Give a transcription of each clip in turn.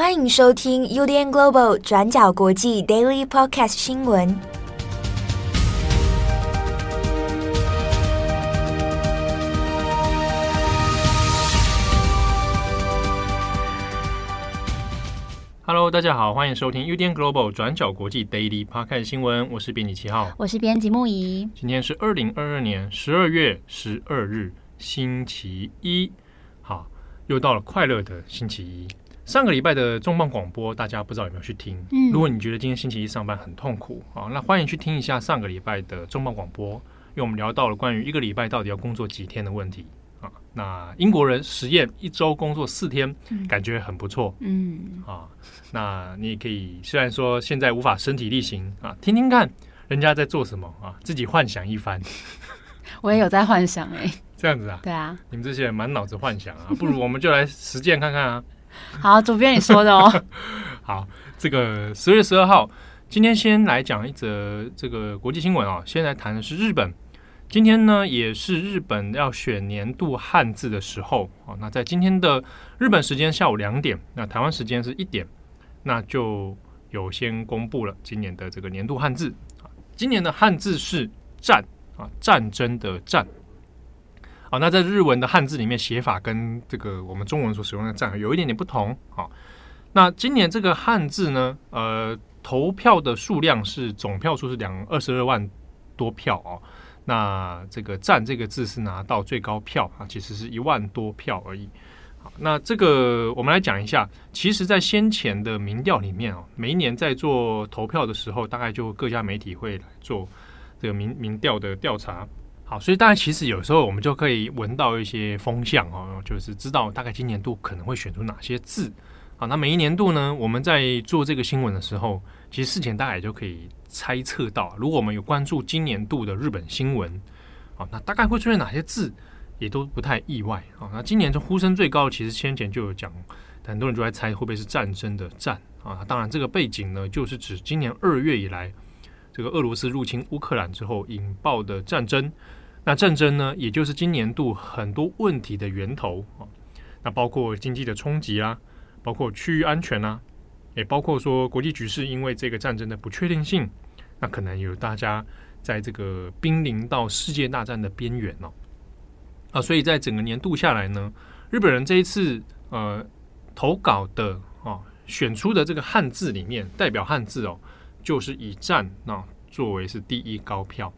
欢迎收听 UDN Global 转角国际 Daily Podcast 新闻。Hello，大家好，欢迎收听 UDN Global 转角国际 Daily Podcast 新闻。我是编辑七号，我是编辑木仪。今天是二零二二年十二月十二日，星期一。好，又到了快乐的星期一。上个礼拜的重磅广播，大家不知道有没有去听？嗯，如果你觉得今天星期一上班很痛苦啊，那欢迎去听一下上个礼拜的重磅广播，因为我们聊到了关于一个礼拜到底要工作几天的问题啊。那英国人实验一周工作四天，感觉很不错。嗯啊，那你也可以，虽然说现在无法身体力行啊，听听看人家在做什么啊，自己幻想一番。我也有在幻想哎、欸，这样子啊？对啊，你们这些人满脑子幻想啊，不如我们就来实践看看啊。好，主编你说的哦。好，这个十月十二号，今天先来讲一则这个国际新闻啊。先来谈的是日本，今天呢也是日本要选年度汉字的时候啊。那在今天的日本时间下午两点，那台湾时间是一点，那就有先公布了今年的这个年度汉字啊。今年的汉字是“战”啊，战争的“战”。好，那在日文的汉字里面写法跟这个我们中文所使用的“战”有一点点不同。好，那今年这个汉字呢，呃，投票的数量是总票数是两二十二万多票哦。那这个“战”这个字是拿到最高票啊，其实是一万多票而已。好，那这个我们来讲一下，其实，在先前的民调里面哦，每一年在做投票的时候，大概就各家媒体会来做这个民民调的调查。好，所以大家其实有时候我们就可以闻到一些风向哦，就是知道大概今年度可能会选出哪些字。好，那每一年度呢，我们在做这个新闻的时候，其实事前大家也就可以猜测到，如果我们有关注今年度的日本新闻，好，那大概会出现哪些字，也都不太意外。好，那今年就呼声最高，其实先前就有讲，很多人就在猜会不会是战争的战啊。当然，这个背景呢，就是指今年二月以来，这个俄罗斯入侵乌克兰之后引爆的战争。那战争呢，也就是今年度很多问题的源头啊。那包括经济的冲击啊，包括区域安全啊，也包括说国际局势因为这个战争的不确定性，那可能有大家在这个濒临到世界大战的边缘哦。啊，所以在整个年度下来呢，日本人这一次呃投稿的啊选出的这个汉字里面，代表汉字哦，就是以战那作为是第一高票。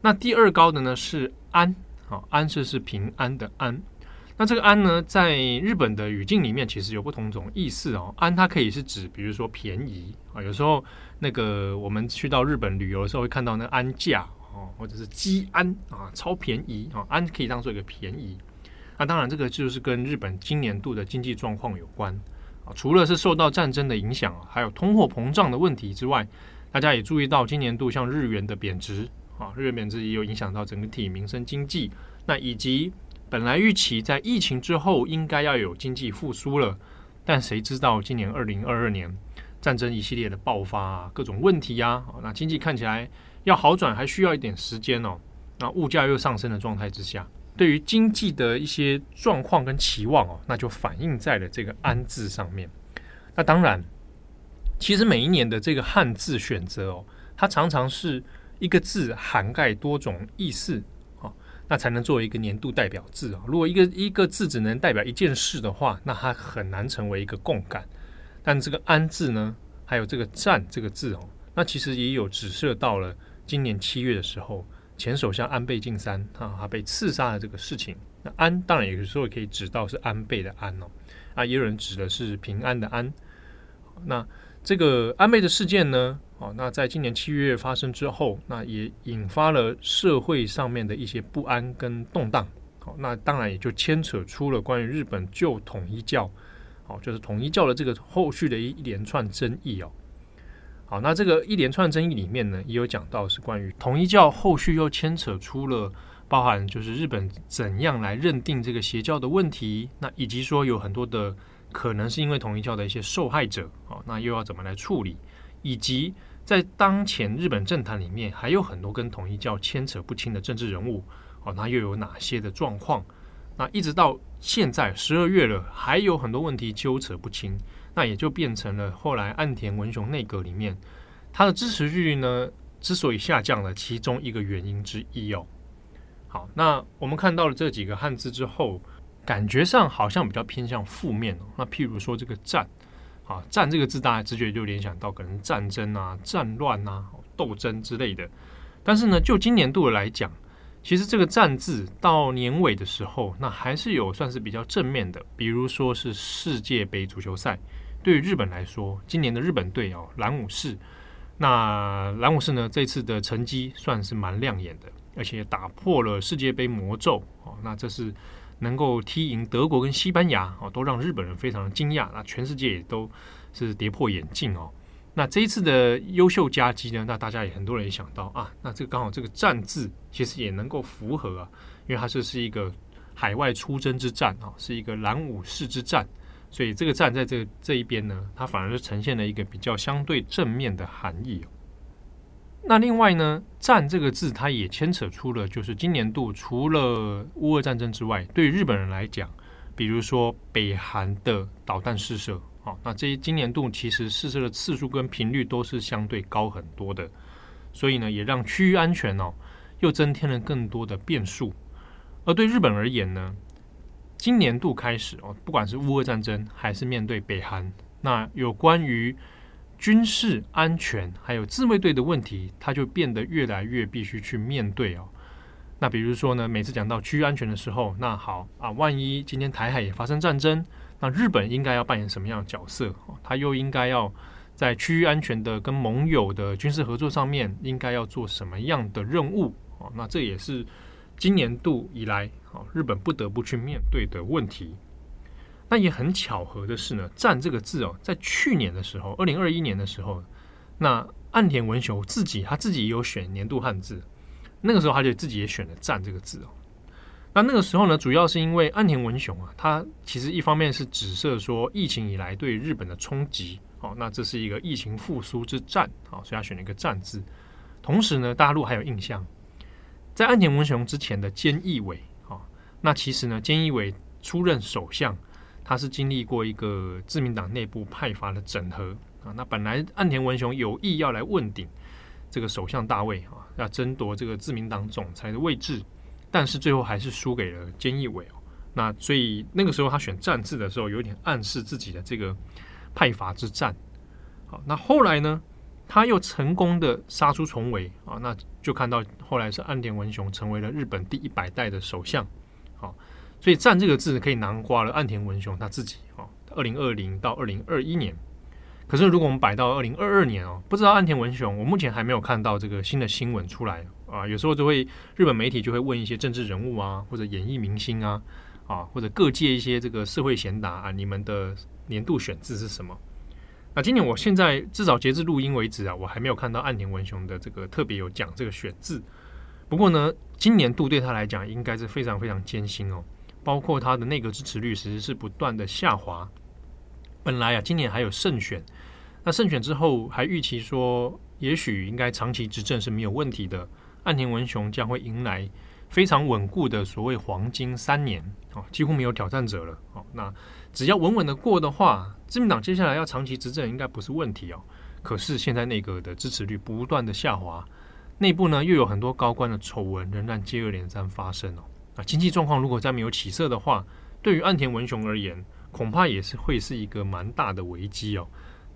那第二高的呢是安，好，安是是平安的安。那这个安呢，在日本的语境里面，其实有不同种意思哦。安它可以是指，比如说便宜啊，有时候那个我们去到日本旅游的时候，会看到那个安价哦，或者是基安啊，超便宜啊，安可以当做一个便宜。那当然，这个就是跟日本今年度的经济状况有关啊。除了是受到战争的影响，还有通货膨胀的问题之外，大家也注意到今年度像日元的贬值。啊，日元贬值也有影响到整体民生经济，那以及本来预期在疫情之后应该要有经济复苏了，但谁知道今年二零二二年战争一系列的爆发啊，各种问题呀，那经济看起来要好转还需要一点时间哦。那物价又上升的状态之下，对于经济的一些状况跟期望哦，那就反映在了这个“安”字上面。那当然，其实每一年的这个汉字选择哦，它常常是。一个字涵盖多种意思，啊，那才能作为一个年度代表字啊。如果一个一个字只能代表一件事的话，那它很难成为一个共感。但这个“安”字呢，还有这个“战”这个字哦，那其实也有指涉到了今年七月的时候，前首相安倍晋三啊，他被刺杀的这个事情。那“安”当然有时候可以指到是安倍的“安”哦，啊，也有人指的是平安的“安”。那这个安倍的事件呢？哦，那在今年七月发生之后，那也引发了社会上面的一些不安跟动荡。好，那当然也就牵扯出了关于日本旧统一教，好，就是统一教的这个后续的一一连串争议哦。好，那这个一连串争议里面呢，也有讲到是关于统一教后续又牵扯出了包含就是日本怎样来认定这个邪教的问题，那以及说有很多的可能是因为统一教的一些受害者，哦，那又要怎么来处理，以及。在当前日本政坛里面，还有很多跟统一教牵扯不清的政治人物，哦，那又有哪些的状况？那一直到现在十二月了，还有很多问题纠扯不清。那也就变成了后来岸田文雄内阁里面他的支持率呢之所以下降了其中一个原因之一哦。好，那我们看到了这几个汉字之后，感觉上好像比较偏向负面哦。那譬如说这个“战”，啊，“战”这个字，大家直觉就联想到可能战争啊、战乱啊、斗争之类的。但是呢，就今年度来讲，其实这个“战”字到年尾的时候，那还是有算是比较正面的。比如说是世界杯足球赛，对于日本来说，今年的日本队哦，蓝武士，那蓝武士呢，这次的成绩算是蛮亮眼的，而且打破了世界杯魔咒哦。那这是能够踢赢德国跟西班牙哦，都让日本人非常的惊讶。那全世界也都是跌破眼镜哦。那这一次的优秀佳绩呢？那大家也很多人也想到啊，那这个刚好这个“战”字其实也能够符合啊，因为它这是一个海外出征之战啊，是一个蓝武士之战，所以这个“战”在这这一边呢，它反而是呈现了一个比较相对正面的含义哦。那另外呢，“战”这个字它也牵扯出了，就是今年度除了乌俄战争之外，对日本人来讲，比如说北韩的导弹试射。啊，那这些今年度其实试射的次数跟频率都是相对高很多的，所以呢，也让区域安全哦又增添了更多的变数。而对日本而言呢，今年度开始哦，不管是乌俄战争还是面对北韩，那有关于军事安全还有自卫队的问题，它就变得越来越必须去面对哦。那比如说呢，每次讲到区域安全的时候，那好啊，万一今天台海也发生战争。那日本应该要扮演什么样的角色？他又应该要在区域安全的跟盟友的军事合作上面，应该要做什么样的任务？哦，那这也是今年度以来，哦，日本不得不去面对的问题。那也很巧合的是呢，“战”这个字哦，在去年的时候，二零二一年的时候，那岸田文雄自己他自己也有选年度汉字，那个时候他就自己也选了“战”这个字哦。那那个时候呢，主要是因为岸田文雄啊，他其实一方面是指涉说疫情以来对日本的冲击，哦，那这是一个疫情复苏之战，好，所以他选了一个“战”字。同时呢，大陆还有印象，在岸田文雄之前的菅义伟，好，那其实呢，菅义伟出任首相，他是经历过一个自民党内部派阀的整合啊。那本来岸田文雄有意要来问鼎这个首相大位啊，要争夺这个自民党总裁的位置。但是最后还是输给了菅义伟哦，那所以那个时候他选“战”字的时候，有点暗示自己的这个派阀之战。好，那后来呢，他又成功的杀出重围啊，那就看到后来是岸田文雄成为了日本第一百代的首相。所以“战”这个字可以囊括了岸田文雄他自己啊，二零二零到二零二一年。可是如果我们摆到二零二二年哦，不知道岸田文雄，我目前还没有看到这个新的新闻出来啊。有时候就会日本媒体就会问一些政治人物啊，或者演艺明星啊，啊或者各界一些这个社会贤达啊，你们的年度选字是什么？那今年我现在至少截至录音为止啊，我还没有看到岸田文雄的这个特别有讲这个选字。不过呢，今年度对他来讲应该是非常非常艰辛哦，包括他的内阁支持率其实是不断的下滑。本来啊，今年还有胜选。那胜选之后，还预期说，也许应该长期执政是没有问题的。岸田文雄将会迎来非常稳固的所谓黄金三年，哦，几乎没有挑战者了。哦，那只要稳稳的过的话，自民党接下来要长期执政应该不是问题哦。可是现在内阁的支持率不断的下滑，内部呢又有很多高官的丑闻仍然接二连三发生哦。经济状况如果再没有起色的话，对于岸田文雄而言，恐怕也是会是一个蛮大的危机哦。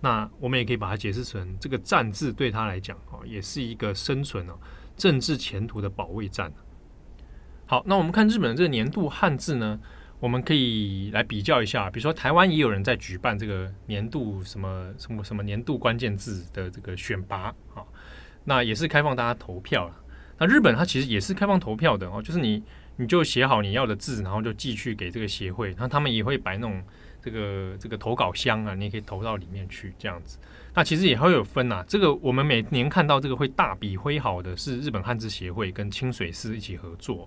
那我们也可以把它解释成，这个“战”字对他来讲，哦，也是一个生存哦、政治前途的保卫战。好，那我们看日本的这个年度汉字呢，我们可以来比较一下。比如说，台湾也有人在举办这个年度什么什么什么年度关键字的这个选拔啊，那也是开放大家投票了。那日本它其实也是开放投票的哦，就是你你就写好你要的字，然后就寄去给这个协会，那他们也会摆那种。这个这个投稿箱啊，你也可以投到里面去，这样子。那其实也会有分呐、啊。这个我们每年看到这个会大笔挥毫的是日本汉字协会跟清水寺一起合作。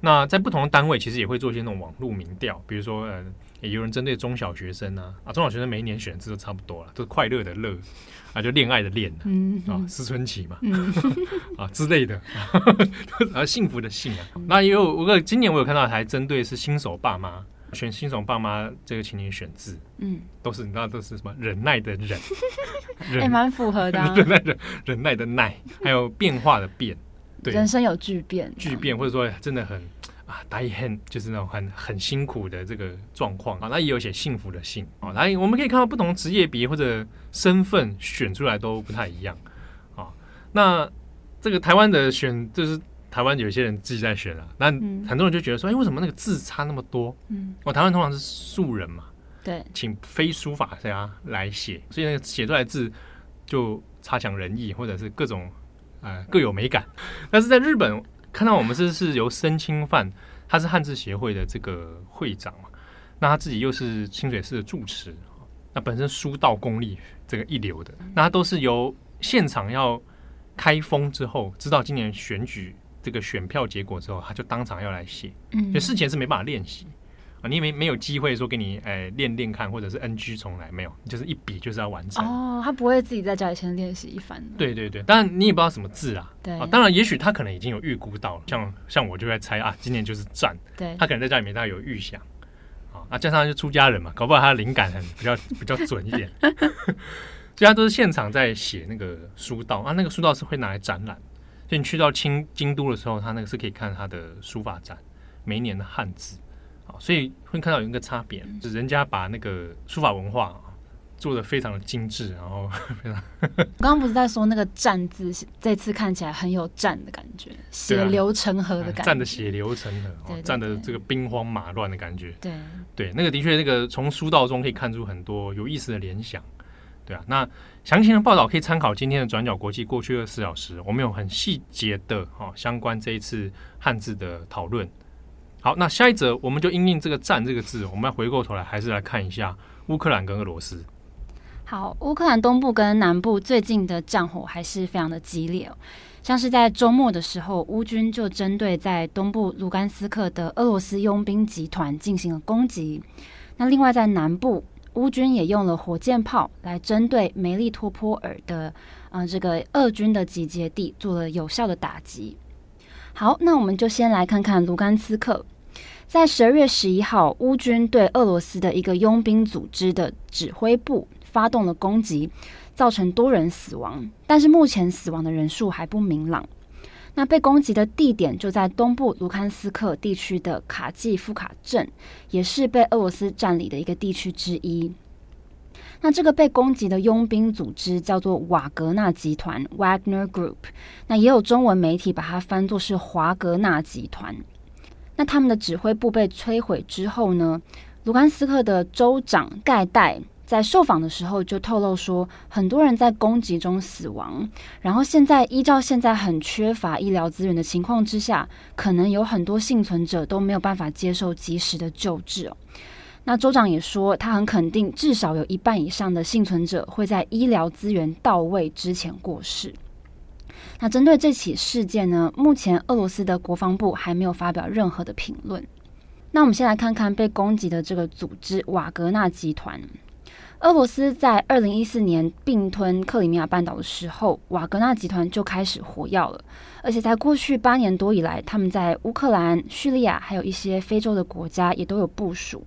那在不同的单位，其实也会做一些那种网络民调，比如说呃，也有人针对中小学生啊，啊，中小学生每一年选字都差不多了，都是快乐的乐啊，就恋爱的恋、嗯、啊，思春期嘛，嗯、啊之类的，啊幸福的幸啊。那也有我今年我有看到还针对是新手爸妈。选新手爸妈这个，情景选字，嗯，都是你知道都是什么忍耐的忍，也蛮、欸、符合的、啊，忍耐的忍耐的耐，还有变化的变，对，人生有巨变，巨变或者说真的很啊，大一很就是那种很很辛苦的这个状况啊，那也有写幸福的幸啊，来我们可以看到不同职业别或者身份选出来都不太一样啊，那这个台湾的选就是。台湾有些人自己在选啊，那很多人就觉得说，哎、嗯，为什么那个字差那么多？嗯，我台湾通常是素人嘛，对，请非书法家来写，所以那个写出来的字就差强人意，或者是各种呃各有美感。但是在日本看到我们这是由申清范，他是汉字协会的这个会长嘛，那他自己又是清水寺的住持，那本身书道功力这个一流的，那他都是由现场要开封之后，知道今年选举。这个选票结果之后，他就当场要来写，嗯，就事前是没办法练习啊，你没没有机会说给你哎练练看，或者是 NG 重来没有，就是一笔就是要完成。哦，他不会自己在家里先练习一番。对对对，当然你也不知道什么字啊，对。啊，当然也许他可能已经有预估到了，像像我就在猜啊，今年就是战，对，他可能在家里面大概有预想。啊，那加上就出家人嘛，搞不好他的灵感很比较 比较准一点，所以他都是现场在写那个书道啊，那个书道是会拿来展览。所以你去到清京都的时候，他那个是可以看他的书法展，每一年的汉字。啊，所以会看到有一个差别，就是人家把那个书法文化做的非常的精致，然后 非常。我刚刚不是在说那个“战”字，这次看起来很有战的感觉，血流成河的感觉，战的血流成河，战的这个兵荒马乱的感觉。对对，那个的确，那个从书道中可以看出很多有意思的联想。对啊，那详情的报道可以参考今天的转角国际过去二十四小时，我们有很细节的哈相关这一次汉字的讨论。好，那下一则我们就因应这个“战”这个字，我们要回过头来还是来看一下乌克兰跟俄罗斯。好，乌克兰东部跟南部最近的战火还是非常的激烈，像是在周末的时候，乌军就针对在东部卢甘斯克的俄罗斯佣兵集团进行了攻击。那另外在南部。乌军也用了火箭炮来针对梅利托波尔的，呃，这个俄军的集结地做了有效的打击。好，那我们就先来看看卢甘斯克，在十二月十一号，乌军对俄罗斯的一个佣兵组织的指挥部发动了攻击，造成多人死亡，但是目前死亡的人数还不明朗。那被攻击的地点就在东部卢甘斯克地区的卡季夫卡镇，也是被俄罗斯占领的一个地区之一。那这个被攻击的佣兵组织叫做瓦格纳集团 （Wagner Group），那也有中文媒体把它翻作是华格纳集团。那他们的指挥部被摧毁之后呢，卢甘斯克的州长盖代。在受访的时候就透露说，很多人在攻击中死亡，然后现在依照现在很缺乏医疗资源的情况之下，可能有很多幸存者都没有办法接受及时的救治哦。那州长也说，他很肯定，至少有一半以上的幸存者会在医疗资源到位之前过世。那针对这起事件呢，目前俄罗斯的国防部还没有发表任何的评论。那我们先来看看被攻击的这个组织瓦格纳集团。俄罗斯在二零一四年并吞克里米亚半岛的时候，瓦格纳集团就开始活跃了。而且在过去八年多以来，他们在乌克兰、叙利亚还有一些非洲的国家也都有部署。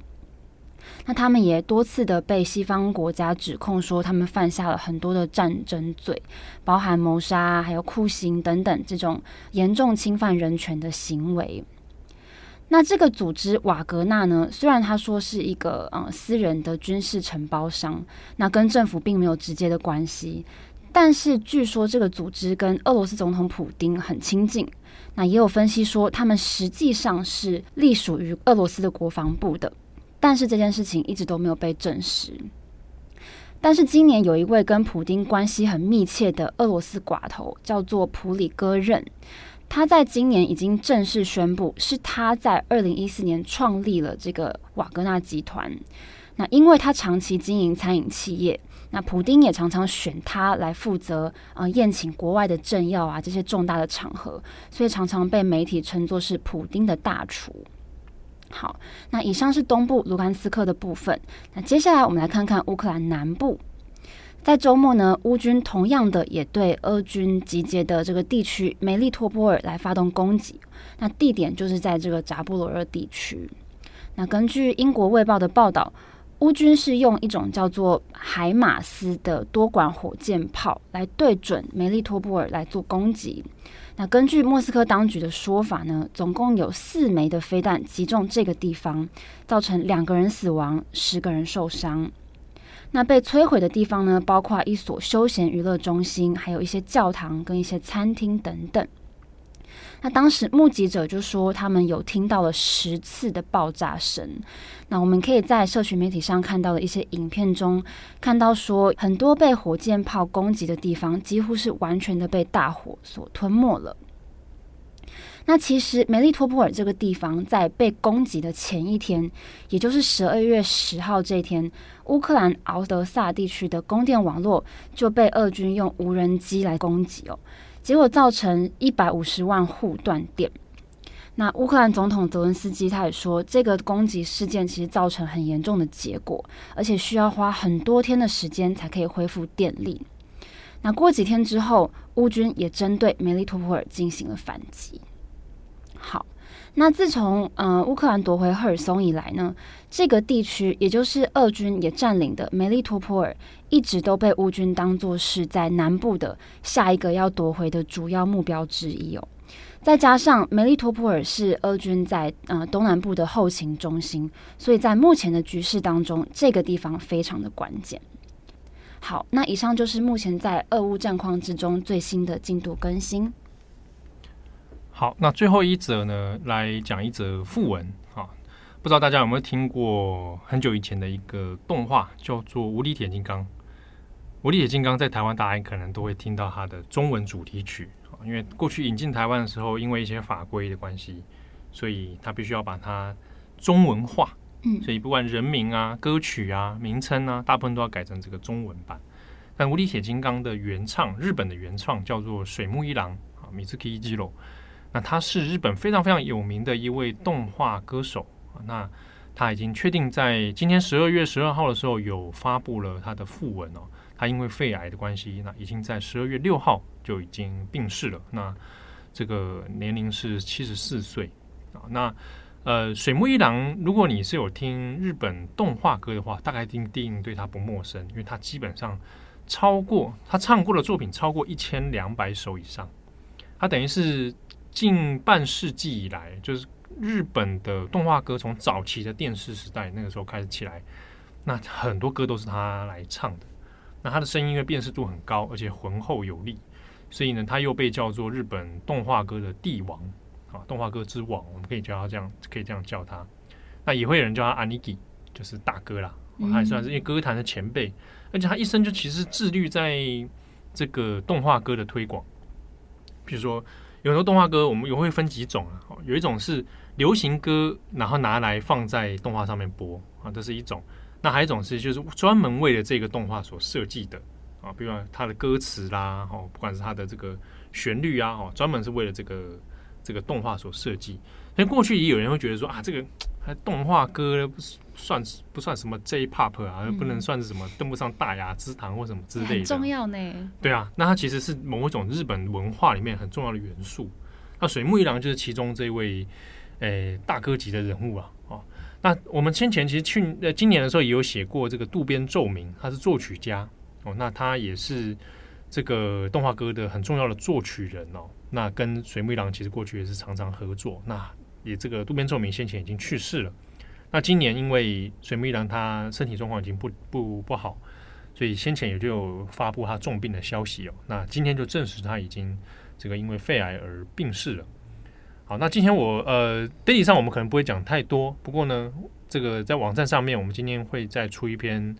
那他们也多次的被西方国家指控说，他们犯下了很多的战争罪，包含谋杀、还有酷刑等等这种严重侵犯人权的行为。那这个组织瓦格纳呢，虽然他说是一个呃私人的军事承包商，那跟政府并没有直接的关系，但是据说这个组织跟俄罗斯总统普丁很亲近。那也有分析说，他们实际上是隶属于俄罗斯的国防部的，但是这件事情一直都没有被证实。但是今年有一位跟普丁关系很密切的俄罗斯寡头，叫做普里戈任。他在今年已经正式宣布，是他在二零一四年创立了这个瓦格纳集团。那因为他长期经营餐饮企业，那普丁也常常选他来负责呃宴请国外的政要啊这些重大的场合，所以常常被媒体称作是普丁的大厨。好，那以上是东部卢甘斯克的部分。那接下来我们来看看乌克兰南部。在周末呢，乌军同样的也对俄军集结的这个地区梅利托波尔来发动攻击，那地点就是在这个扎波罗热地区。那根据英国卫报的报道，乌军是用一种叫做海马斯的多管火箭炮来对准梅利托波尔来做攻击。那根据莫斯科当局的说法呢，总共有四枚的飞弹击中这个地方，造成两个人死亡，十个人受伤。那被摧毁的地方呢，包括一所休闲娱乐中心，还有一些教堂跟一些餐厅等等。那当时目击者就说，他们有听到了十次的爆炸声。那我们可以在社群媒体上看到的一些影片中，看到说很多被火箭炮攻击的地方，几乎是完全的被大火所吞没了。那其实梅利托波尔这个地方在被攻击的前一天，也就是十二月十号这一天，乌克兰敖德萨地区的供电网络就被俄军用无人机来攻击哦，结果造成一百五十万户断电。那乌克兰总统泽文斯基他也说，这个攻击事件其实造成很严重的结果，而且需要花很多天的时间才可以恢复电力。那过几天之后，乌军也针对梅利托波尔进行了反击。好，那自从呃乌克兰夺回赫尔松以来呢，这个地区也就是俄军也占领的梅利托波尔，一直都被乌军当作是在南部的下一个要夺回的主要目标之一哦。再加上梅利托普尔是俄军在呃东南部的后勤中心，所以在目前的局势当中，这个地方非常的关键。好，那以上就是目前在俄乌战况之中最新的进度更新。好，那最后一则呢，来讲一则訃闻啊，不知道大家有没有听过很久以前的一个动画，叫做《无敌铁金刚》。《无敌铁金刚》在台湾大家可能都会听到它的中文主题曲啊，因为过去引进台湾的时候，因为一些法规的关系，所以它必须要把它中文化。嗯，所以不管人名啊、歌曲啊、名称啊，大部分都要改成这个中文版。但《无敌铁金刚》的原唱，日本的原唱叫做水木一郎啊，Mitsuki Ejiro。那他是日本非常非常有名的一位动画歌手啊，那他已经确定在今天十二月十二号的时候有发布了他的副文哦，他因为肺癌的关系，那已经在十二月六号就已经病逝了，那这个年龄是七十四岁啊。那呃，水木一郎，如果你是有听日本动画歌的话，大概一定对他不陌生，因为他基本上超过他唱过的作品超过一千两百首以上，他等于是。近半世纪以来，就是日本的动画歌从早期的电视时代那个时候开始起来，那很多歌都是他来唱的。那他的声音因为辨识度很高，而且浑厚有力，所以呢，他又被叫做日本动画歌的帝王啊，动画歌之王，我们可以叫他这样，可以这样叫他。那也会有人叫他阿尼基，就是大哥啦，他也算是因为歌坛的前辈，而且他一生就其实致力在这个动画歌的推广，比如说。有很多动画歌，我们也会分几种啊。有一种是流行歌，然后拿来放在动画上面播啊，这是一种。那还有一种是，就是专门为了这个动画所设计的啊，比如说它的歌词啦，哦，不管是它的这个旋律啊，哦，专门是为了这个这个动画所设计。所以过去也有人会觉得说啊，这个还动画歌不算不算什么 J-pop 啊，不能算是什么登不上大雅之堂或什么之类的。很重要呢。对啊，那它其实是某一种日本文化里面很重要的元素。那水木一郎就是其中这位诶、欸、大哥级的人物啊。那我们先前其实去呃今年的时候也有写过这个渡边奏鸣，他是作曲家哦，那他也是这个动画歌的很重要的作曲人哦。那跟水木一郎其实过去也是常常合作。那也这个渡边奏鸣先前已经去世了，那今年因为水木一郎他身体状况已经不不不好，所以先前也就发布他重病的消息哦。那今天就证实他已经这个因为肺癌而病逝了。好，那今天我呃，daily 上我们可能不会讲太多，不过呢，这个在网站上面我们今天会再出一篇，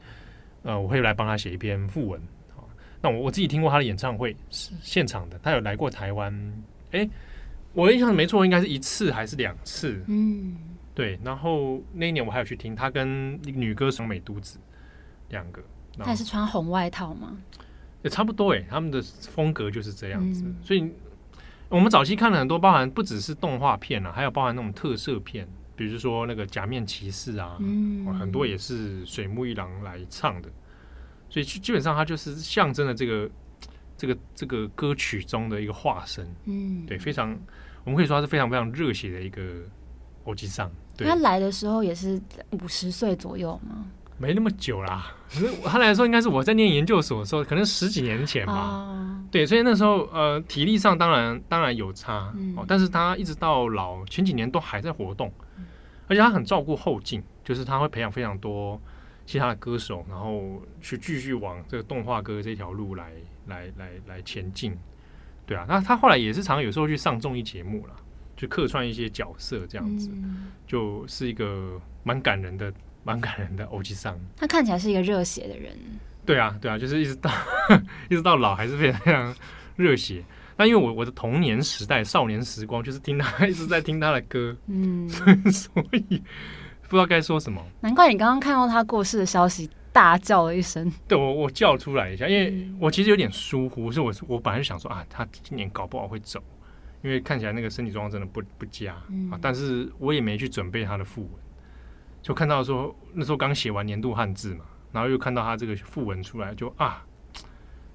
呃，我会来帮他写一篇副文。好，那我我自己听过他的演唱会是现场的，他有来过台湾，诶。我印象没错，应该是一次还是两次？嗯，对。然后那一年我还有去听他跟女歌手美都子两个。他也是穿红外套吗？也差不多诶，他们的风格就是这样子。嗯、所以我们早期看了很多，包含不只是动画片啊，还有包含那种特色片，比如说那个假面骑士啊，嗯，很多也是水木一郎来唱的。所以基本上他就是象征了这个。这个这个歌曲中的一个化身，嗯，对，非常，我们可以说他是非常非常热血的一个偶吉桑，对他来的时候也是五十岁左右吗？没那么久啦，可是他来的时候应该是我在念研究所的时候，可能十几年前吧。哦、对，所以那时候呃体力上当然当然有差、嗯、哦，但是他一直到老前几年都还在活动，而且他很照顾后进，就是他会培养非常多其他的歌手，然后去继续往这个动画歌这条路来来来来前进。对啊，那他后来也是常常有时候去上综艺节目了，去客串一些角色这样子，嗯、就是一个蛮感人的。蛮感人的欧吉桑，他看起来是一个热血的人。对啊，对啊，就是一直到 一直到老还是非常非常热血。那因为我我的童年时代、少年时光，就是听他 一直在听他的歌，嗯，所以不知道该说什么。难怪你刚刚看到他过世的消息，大叫了一声。对，我我叫出来一下，因为我其实有点疏忽，是我我本来就想说啊，他今年搞不好会走，因为看起来那个身体状况真的不不佳、嗯、啊。但是我也没去准备他的訃闻。就看到说那时候刚写完年度汉字嘛，然后又看到他这个副文出来，就啊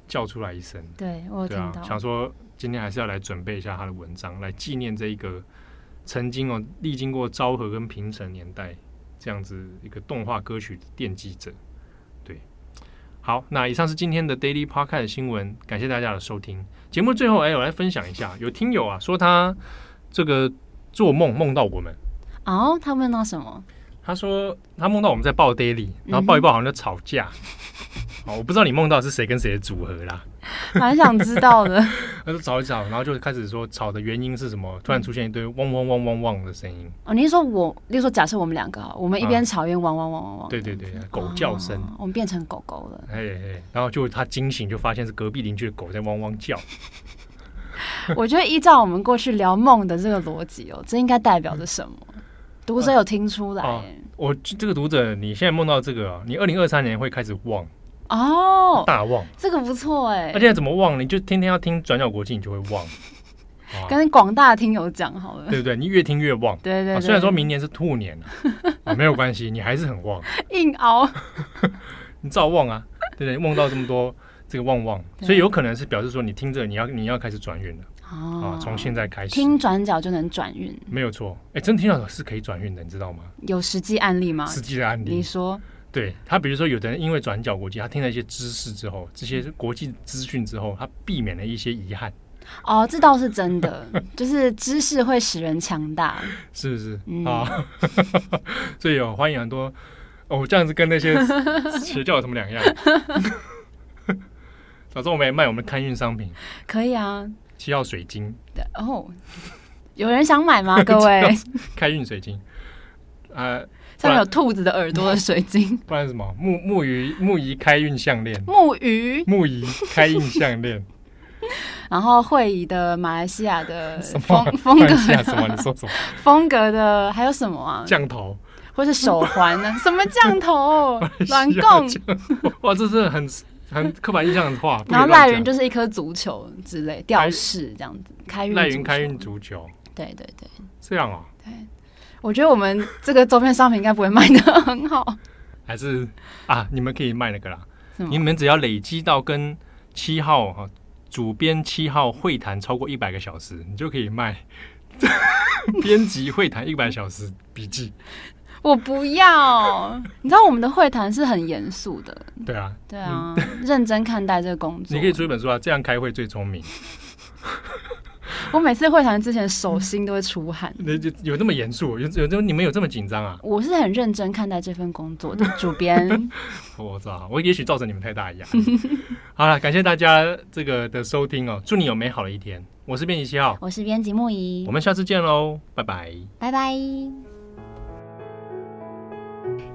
叫出来一声。对，我有听到。对啊，想说今天还是要来准备一下他的文章，来纪念这一个曾经哦历经过昭和跟平成年代这样子一个动画歌曲的奠基者。对，好，那以上是今天的 Daily Podcast 新闻，感谢大家的收听。节目最后，哎，我来分享一下，有听友啊说他这个做梦梦到我们。哦，他梦到什么？他说他梦到我们在报 daily，然后抱一抱好像就吵架。哦、嗯，我不知道你梦到是谁跟谁的组合啦，蛮想知道的。他说吵一吵，然后就开始说吵的原因是什么？突然出现一堆汪汪汪汪汪的声音。哦，你是说我，例如说假设我们两个，我们一边吵一边汪汪汪汪汪。对对对，狗叫声、哦，我们变成狗狗了。哎哎，然后就他惊醒，就发现是隔壁邻居的狗在汪汪叫。我觉得依照我们过去聊梦的这个逻辑哦，这应该代表着什么？嗯读者有听出来、哦？我这个读者，你现在梦到这个，你二零二三年会开始忘哦，大忘，这个不错哎。而且怎么忘？你就天天要听转角国际，你就会忘。跟广大的听友讲好了，对不对？你越听越旺。对对，对、啊。虽然说明年是兔年啊，没有关系，你还是很旺。硬熬，你照旺啊，对不对？梦到这么多这个旺旺，所以有可能是表示说，你听着，你要你要开始转运了。啊！从现在开始听转角就能转运，没有错。哎，真听到是可以转运的，你知道吗？有实际案例吗？实际的案例，你说。对他，比如说有的人因为转角国际，他听了一些知识之后，这些国际资讯之后，他避免了一些遗憾。哦，这倒是真的，就是知识会使人强大，是不是？啊、嗯，所以有欢迎很多哦，这样子跟那些 邪教有什么两样？早知道我们也卖我们的开运商品，可以啊。七号水晶，对哦，有人想买吗？各位，开运水晶，呃，上面有兔子的耳朵的水晶，不然什么木木鱼木鱼开运项链，木鱼木鱼开运项链，然后会议的马来西亚的风风风格什么？你说什么？风格的还有什么啊？降头，或是手环呢？什么降头？软贡？哇，这是很。很刻板印象的话，然后赖云就是一颗足球之类吊饰这样子，开运赖云开运足球，对对对，这样哦。对，我觉得我们这个周边商品应该不会卖的很好，还是啊，你们可以卖那个啦，你们只要累积到跟七号哈主编七号会谈超过一百个小时，你就可以卖。编辑会谈一百小时笔记。我不要，你知道我们的会谈是很严肃的。对啊，对啊，认真看待这个工作。你可以出一本书啊，这样开会最聪明。我每次会谈之前手心都会出汗。那就有这么严肃？有有这你们有这么紧张啊？我是很认真看待这份工作的主编。我知道，我也许造成你们太大压力。好了，感谢大家这个的收听哦，祝你有美好的一天。我是编辑七号，我是编辑木仪，我们下次见喽，拜拜，拜拜。